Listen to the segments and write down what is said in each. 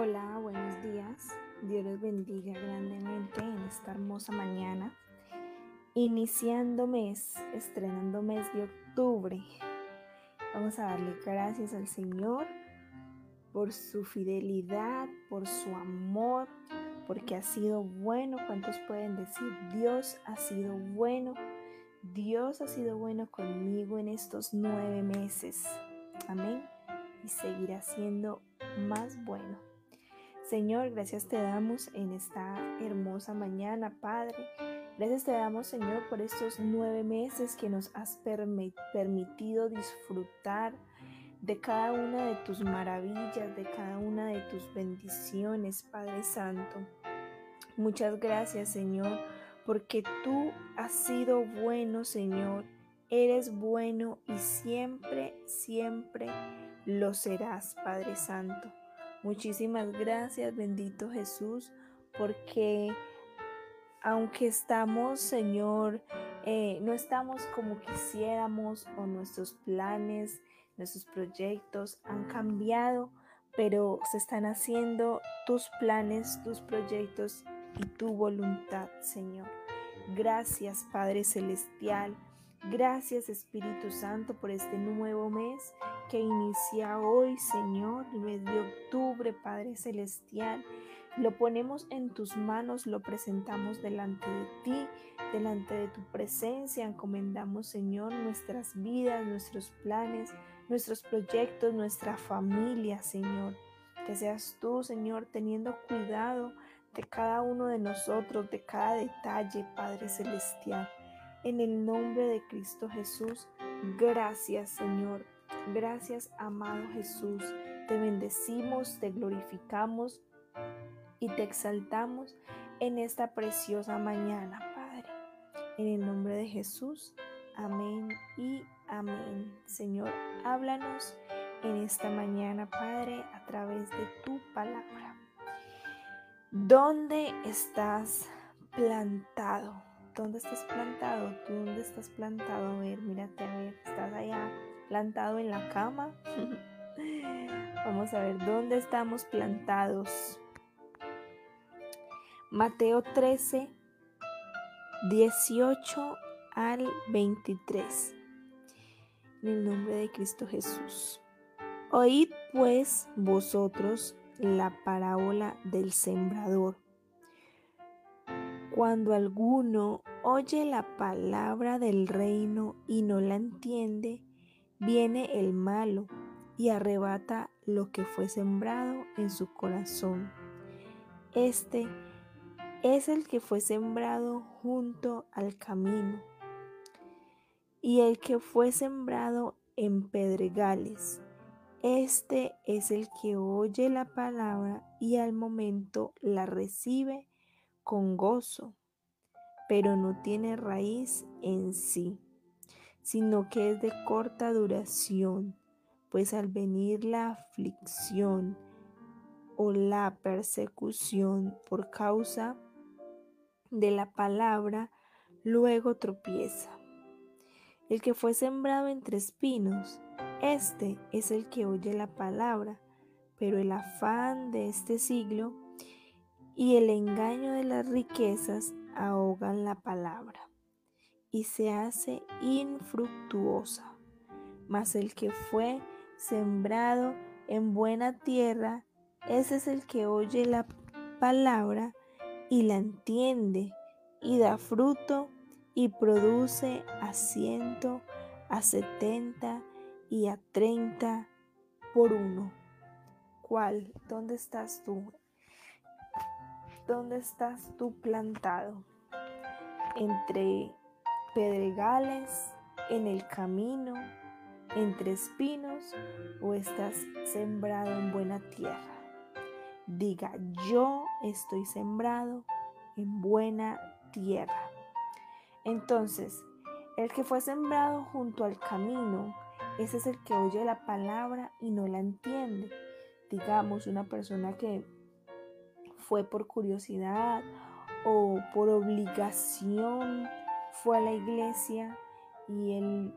Hola, buenos días. Dios les bendiga grandemente en esta hermosa mañana. Iniciando mes, estrenando mes de octubre. Vamos a darle gracias al Señor por su fidelidad, por su amor, porque ha sido bueno. ¿Cuántos pueden decir, Dios ha sido bueno? Dios ha sido bueno conmigo en estos nueve meses. Amén. Y seguirá siendo más bueno. Señor, gracias te damos en esta hermosa mañana, Padre. Gracias te damos, Señor, por estos nueve meses que nos has permitido disfrutar de cada una de tus maravillas, de cada una de tus bendiciones, Padre Santo. Muchas gracias, Señor, porque tú has sido bueno, Señor. Eres bueno y siempre, siempre lo serás, Padre Santo. Muchísimas gracias, bendito Jesús, porque aunque estamos, Señor, eh, no estamos como quisiéramos o nuestros planes, nuestros proyectos han cambiado, pero se están haciendo tus planes, tus proyectos y tu voluntad, Señor. Gracias, Padre Celestial. Gracias Espíritu Santo por este nuevo mes que inicia hoy, Señor, el mes de octubre, Padre Celestial. Lo ponemos en tus manos, lo presentamos delante de ti, delante de tu presencia. Encomendamos, Señor, nuestras vidas, nuestros planes, nuestros proyectos, nuestra familia, Señor. Que seas tú, Señor, teniendo cuidado de cada uno de nosotros, de cada detalle, Padre Celestial. En el nombre de Cristo Jesús, gracias Señor. Gracias amado Jesús. Te bendecimos, te glorificamos y te exaltamos en esta preciosa mañana, Padre. En el nombre de Jesús. Amén y amén. Señor, háblanos en esta mañana, Padre, a través de tu palabra. ¿Dónde estás plantado? ¿Dónde estás plantado? ¿Tú dónde estás plantado? A ver, mírate, a ver, ¿estás allá plantado en la cama? Vamos a ver, ¿dónde estamos plantados? Mateo 13, 18 al 23. En el nombre de Cristo Jesús. Oíd pues vosotros la parábola del sembrador. Cuando alguno oye la palabra del reino y no la entiende, viene el malo y arrebata lo que fue sembrado en su corazón. Este es el que fue sembrado junto al camino y el que fue sembrado en pedregales. Este es el que oye la palabra y al momento la recibe con gozo, pero no tiene raíz en sí, sino que es de corta duración, pues al venir la aflicción o la persecución por causa de la palabra, luego tropieza. El que fue sembrado entre espinos, este es el que oye la palabra, pero el afán de este siglo y el engaño de las riquezas ahogan la palabra y se hace infructuosa. Mas el que fue sembrado en buena tierra, ese es el que oye la palabra y la entiende y da fruto y produce a ciento, a setenta y a treinta por uno. ¿Cuál? ¿Dónde estás tú? ¿Dónde estás tú plantado? ¿Entre pedregales, en el camino, entre espinos o estás sembrado en buena tierra? Diga, yo estoy sembrado en buena tierra. Entonces, el que fue sembrado junto al camino, ese es el que oye la palabra y no la entiende. Digamos, una persona que fue por curiosidad o por obligación, fue a la iglesia y él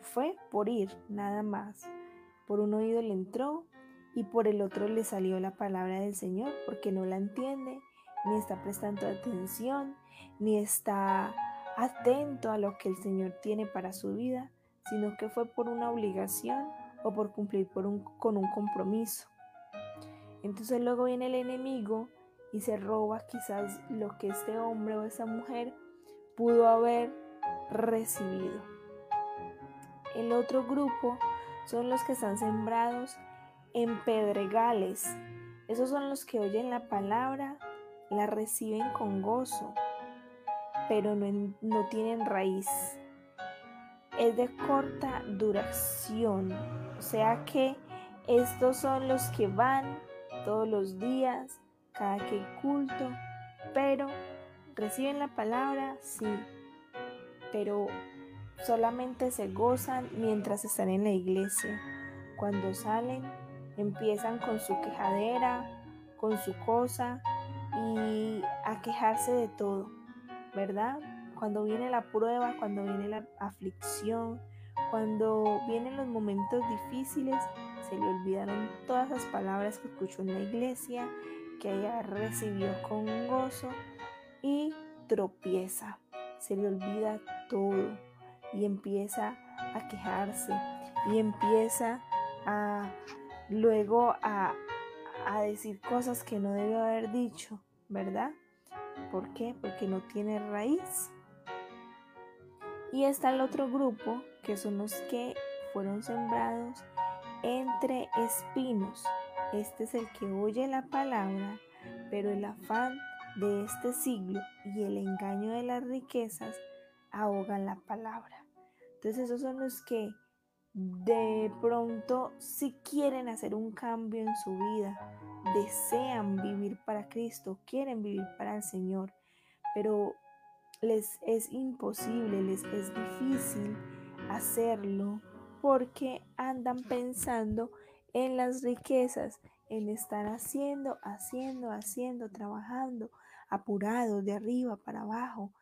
fue por ir, nada más. Por un oído le entró y por el otro le salió la palabra del Señor porque no la entiende, ni está prestando atención, ni está atento a lo que el Señor tiene para su vida, sino que fue por una obligación o por cumplir con un compromiso. Entonces luego viene el enemigo y se roba quizás lo que este hombre o esa mujer pudo haber recibido. El otro grupo son los que están sembrados en pedregales. Esos son los que oyen la palabra, la reciben con gozo, pero no, tienen raíz. Es de corta duración, o sea que estos son los que van todos los días, cada que culto, pero reciben la palabra, sí, pero solamente se gozan mientras están en la iglesia. Cuando salen, empiezan con su quejadera, con su cosa y a quejarse de todo, ¿verdad? Cuando viene la prueba, cuando viene la aflicción, cuando vienen los momentos difíciles, se le olvidaron todas las palabras que escuchó en la iglesia, que ella recibió con gozo y tropieza. Se le olvida todo y empieza a quejarse y empieza a luego a, a decir cosas que no debe haber dicho, ¿verdad? ¿Por qué? Porque no tiene raíz. Y está el otro grupo, que son los que fueron sembrados entre espinos. Este es el que oye la palabra, pero el afán de este siglo y el engaño de las riquezas ahogan la palabra. Entonces esos son los que de pronto si quieren hacer un cambio en su vida, desean vivir para Cristo, quieren vivir para el Señor, pero les es imposible, les es difícil hacerlo porque andan pensando en las riquezas, en estar haciendo, haciendo, haciendo, trabajando, apurados de arriba para abajo,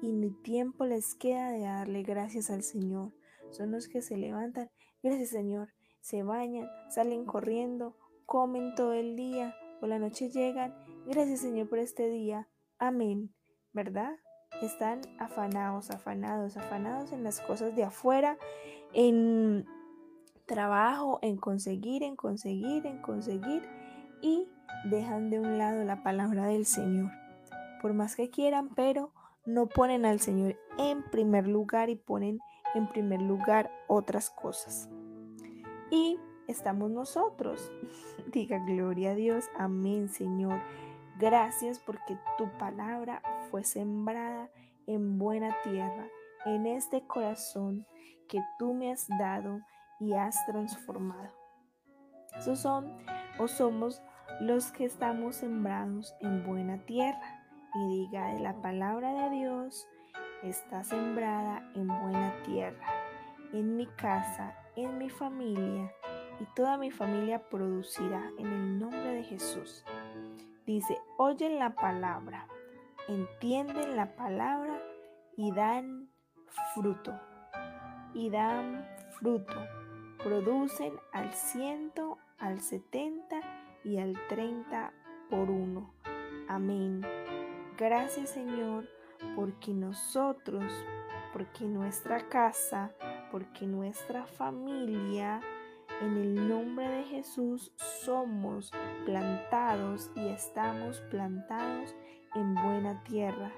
y ni tiempo les queda de darle gracias al Señor. Son los que se levantan, gracias Señor, se bañan, salen corriendo, comen todo el día, por la noche llegan, gracias Señor por este día, amén, ¿verdad? Están afanados, afanados, afanados en las cosas de afuera, en trabajo, en conseguir, en conseguir, en conseguir y dejan de un lado la palabra del Señor. Por más que quieran, pero no ponen al Señor en primer lugar y ponen en primer lugar otras cosas. Y estamos nosotros. Diga gloria a Dios. Amén, Señor. Gracias porque tu palabra fue sembrada en buena tierra, en este corazón que tú me has dado y has transformado. Esos son o somos los que estamos sembrados en buena tierra y diga la palabra de Dios está sembrada en buena tierra, en mi casa, en mi familia, y toda mi familia producirá en el nombre de Jesús. Dice, oyen la palabra, entienden la palabra y dan fruto. Y dan fruto. Producen al ciento, al setenta y al treinta por uno. Amén. Gracias Señor, porque nosotros, porque nuestra casa, porque nuestra familia, en el nombre de Jesús somos plantados y estamos plantados en buena tierra.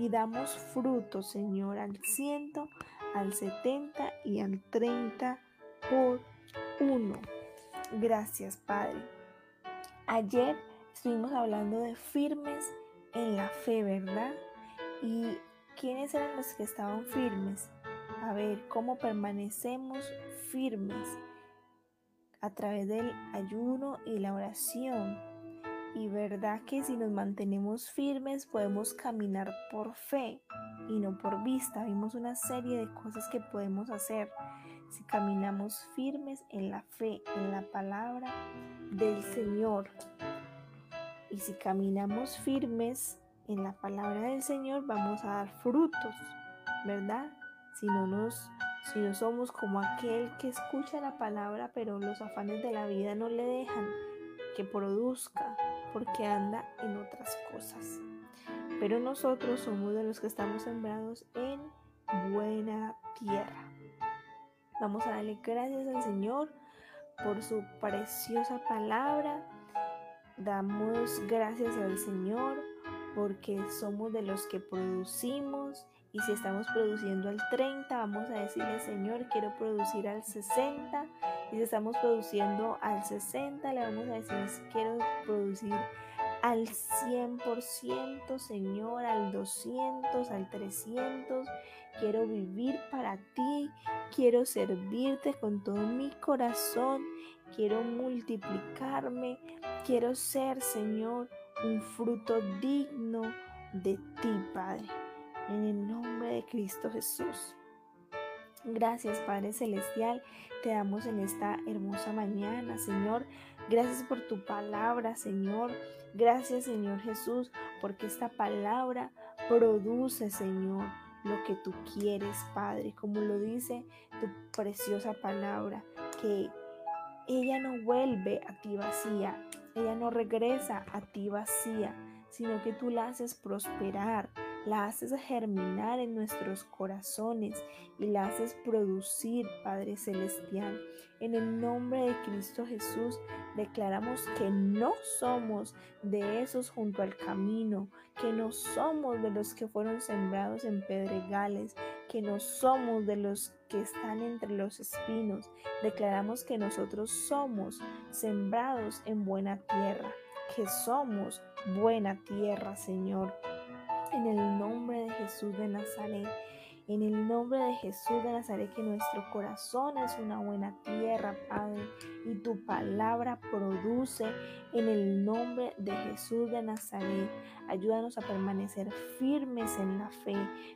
Y damos fruto, Señor, al ciento, al setenta y al treinta por uno. Gracias, Padre. Ayer estuvimos hablando de firmes en la fe, ¿verdad? ¿Y quiénes eran los que estaban firmes? A ver, ¿cómo permanecemos firmes? A través del ayuno y la oración. Y verdad que si nos mantenemos firmes podemos caminar por fe y no por vista. Vimos una serie de cosas que podemos hacer si caminamos firmes en la fe, en la palabra del Señor. Y si caminamos firmes en la palabra del Señor, vamos a dar frutos, ¿verdad? Si no nos sino somos como aquel que escucha la palabra, pero los afanes de la vida no le dejan que produzca porque anda en otras cosas. Pero nosotros somos de los que estamos sembrados en buena tierra. Vamos a darle gracias al Señor por su preciosa palabra. Damos gracias al Señor porque somos de los que producimos y si estamos produciendo al 30, vamos a decirle, Señor, quiero producir al 60. Y si estamos produciendo al 60, le vamos a decir, quiero producir al 100%, Señor, al 200, al 300. Quiero vivir para ti, quiero servirte con todo mi corazón, quiero multiplicarme, quiero ser, Señor, un fruto digno de ti, Padre en el nombre de Cristo Jesús. Gracias Padre Celestial, te damos en esta hermosa mañana, Señor. Gracias por tu palabra, Señor. Gracias, Señor Jesús, porque esta palabra produce, Señor, lo que tú quieres, Padre, como lo dice tu preciosa palabra, que ella no vuelve a ti vacía, ella no regresa a ti vacía, sino que tú la haces prosperar, la haces germinar en nuestros corazones y la haces producir, Padre Celestial. En el nombre de Cristo Jesús declaramos que no somos de esos junto al camino, que no somos de los que fueron sembrados en pedregales, que no somos de los que están entre los espinos. Declaramos que nosotros somos sembrados en buena tierra, que somos buena tierra, Señor en el nombre de Jesús de Nazaret. En el nombre de Jesús de Nazaret, que nuestro corazón es una buena tierra, Padre, y tu palabra produce en el nombre de Jesús de Nazaret. Ayúdanos a permanecer firmes en la fe,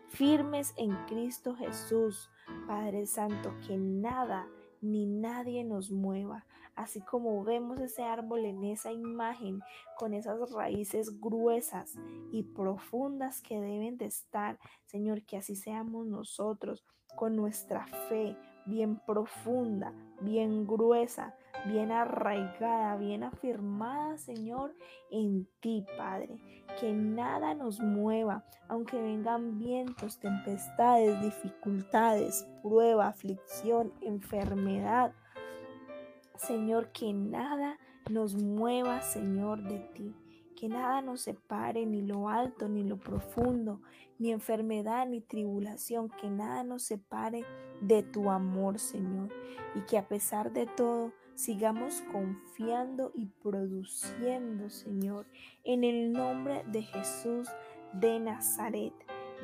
firmes en Cristo Jesús, Padre Santo, que nada ni nadie nos mueva. Así como vemos ese árbol en esa imagen, con esas raíces gruesas y profundas que deben de estar, Señor, que así seamos nosotros, con nuestra fe bien profunda, bien gruesa, bien arraigada, bien afirmada, Señor, en ti, Padre. Que nada nos mueva, aunque vengan vientos, tempestades, dificultades, prueba, aflicción, enfermedad. Señor, que nada nos mueva, Señor, de ti. Que nada nos separe, ni lo alto, ni lo profundo, ni enfermedad, ni tribulación, que nada nos separe de tu amor, Señor. Y que a pesar de todo, sigamos confiando y produciendo, Señor, en el nombre de Jesús de Nazaret.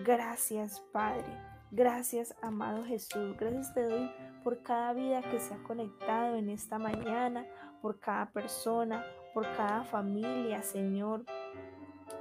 Gracias, Padre. Gracias, amado Jesús. Gracias te doy por cada vida que se ha conectado en esta mañana, por cada persona, por cada familia, Señor.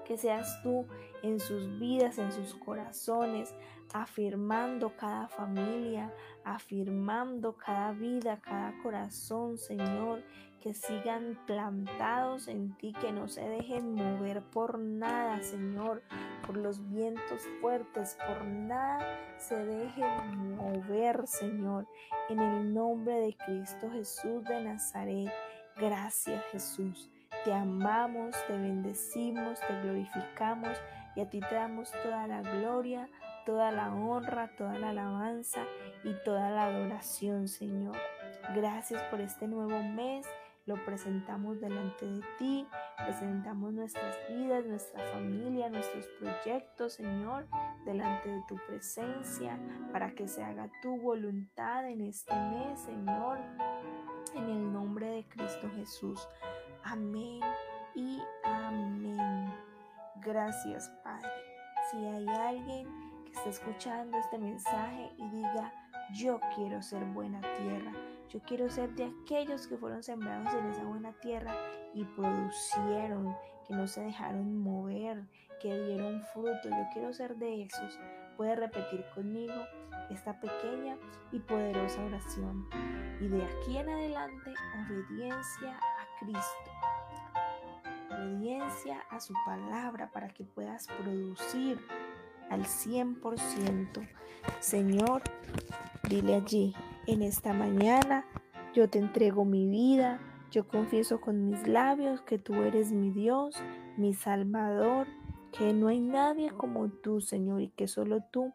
Que seas tú en sus vidas, en sus corazones, afirmando cada familia, afirmando cada vida, cada corazón, Señor, que sigan plantados en ti, que no se dejen mover por nada, Señor, por los vientos fuertes, por nada se dejen mover, Señor, en el nombre de Cristo Jesús de Nazaret. Gracias, Jesús. Te amamos, te bendecimos, te glorificamos y a ti te damos toda la gloria, toda la honra, toda la alabanza y toda la adoración, Señor. Gracias por este nuevo mes. Lo presentamos delante de ti, presentamos nuestras vidas, nuestra familia, nuestros proyectos, Señor, delante de tu presencia, para que se haga tu voluntad en este mes, Señor, en el nombre de Cristo Jesús. Amén y amén. Gracias, Padre. Si hay alguien está escuchando este mensaje y diga, yo quiero ser buena tierra, yo quiero ser de aquellos que fueron sembrados en esa buena tierra y producieron, que no se dejaron mover, que dieron fruto, yo quiero ser de esos. Puede repetir conmigo esta pequeña y poderosa oración. Y de aquí en adelante, obediencia a Cristo. Obediencia a su palabra para que puedas producir al 100%. Señor, dile allí, en esta mañana yo te entrego mi vida, yo confieso con mis labios que tú eres mi Dios, mi Salvador, que no hay nadie como tú, Señor, y que solo tú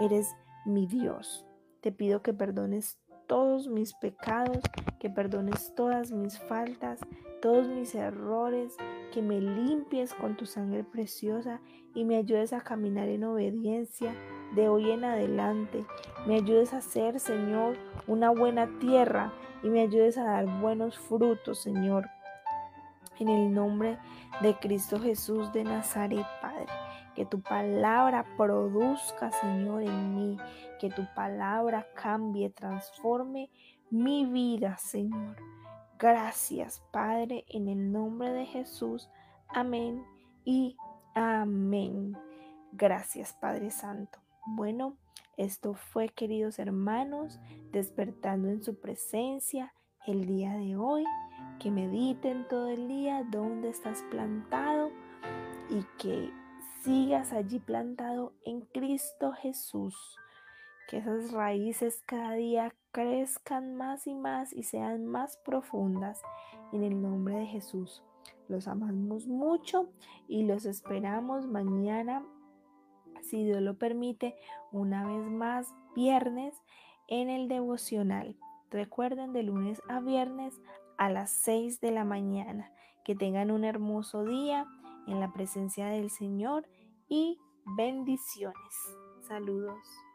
eres mi Dios. Te pido que perdones todos mis pecados, que perdones todas mis faltas, todos mis errores, que me limpies con tu sangre preciosa y me ayudes a caminar en obediencia de hoy en adelante. Me ayudes a ser, Señor, una buena tierra y me ayudes a dar buenos frutos, Señor. En el nombre de Cristo Jesús de Nazaret, Padre. Que tu palabra produzca, Señor, en mí. Que tu palabra cambie, transforme mi vida, Señor. Gracias, Padre, en el nombre de Jesús. Amén y amén. Gracias, Padre Santo. Bueno, esto fue, queridos hermanos, despertando en su presencia el día de hoy. Que mediten todo el día dónde estás plantado y que sigas allí plantado en Cristo Jesús. Que esas raíces cada día crezcan más y más y sean más profundas en el nombre de Jesús. Los amamos mucho y los esperamos mañana, si Dios lo permite, una vez más viernes en el devocional. Recuerden de lunes a viernes a las 6 de la mañana. Que tengan un hermoso día en la presencia del Señor y bendiciones. Saludos.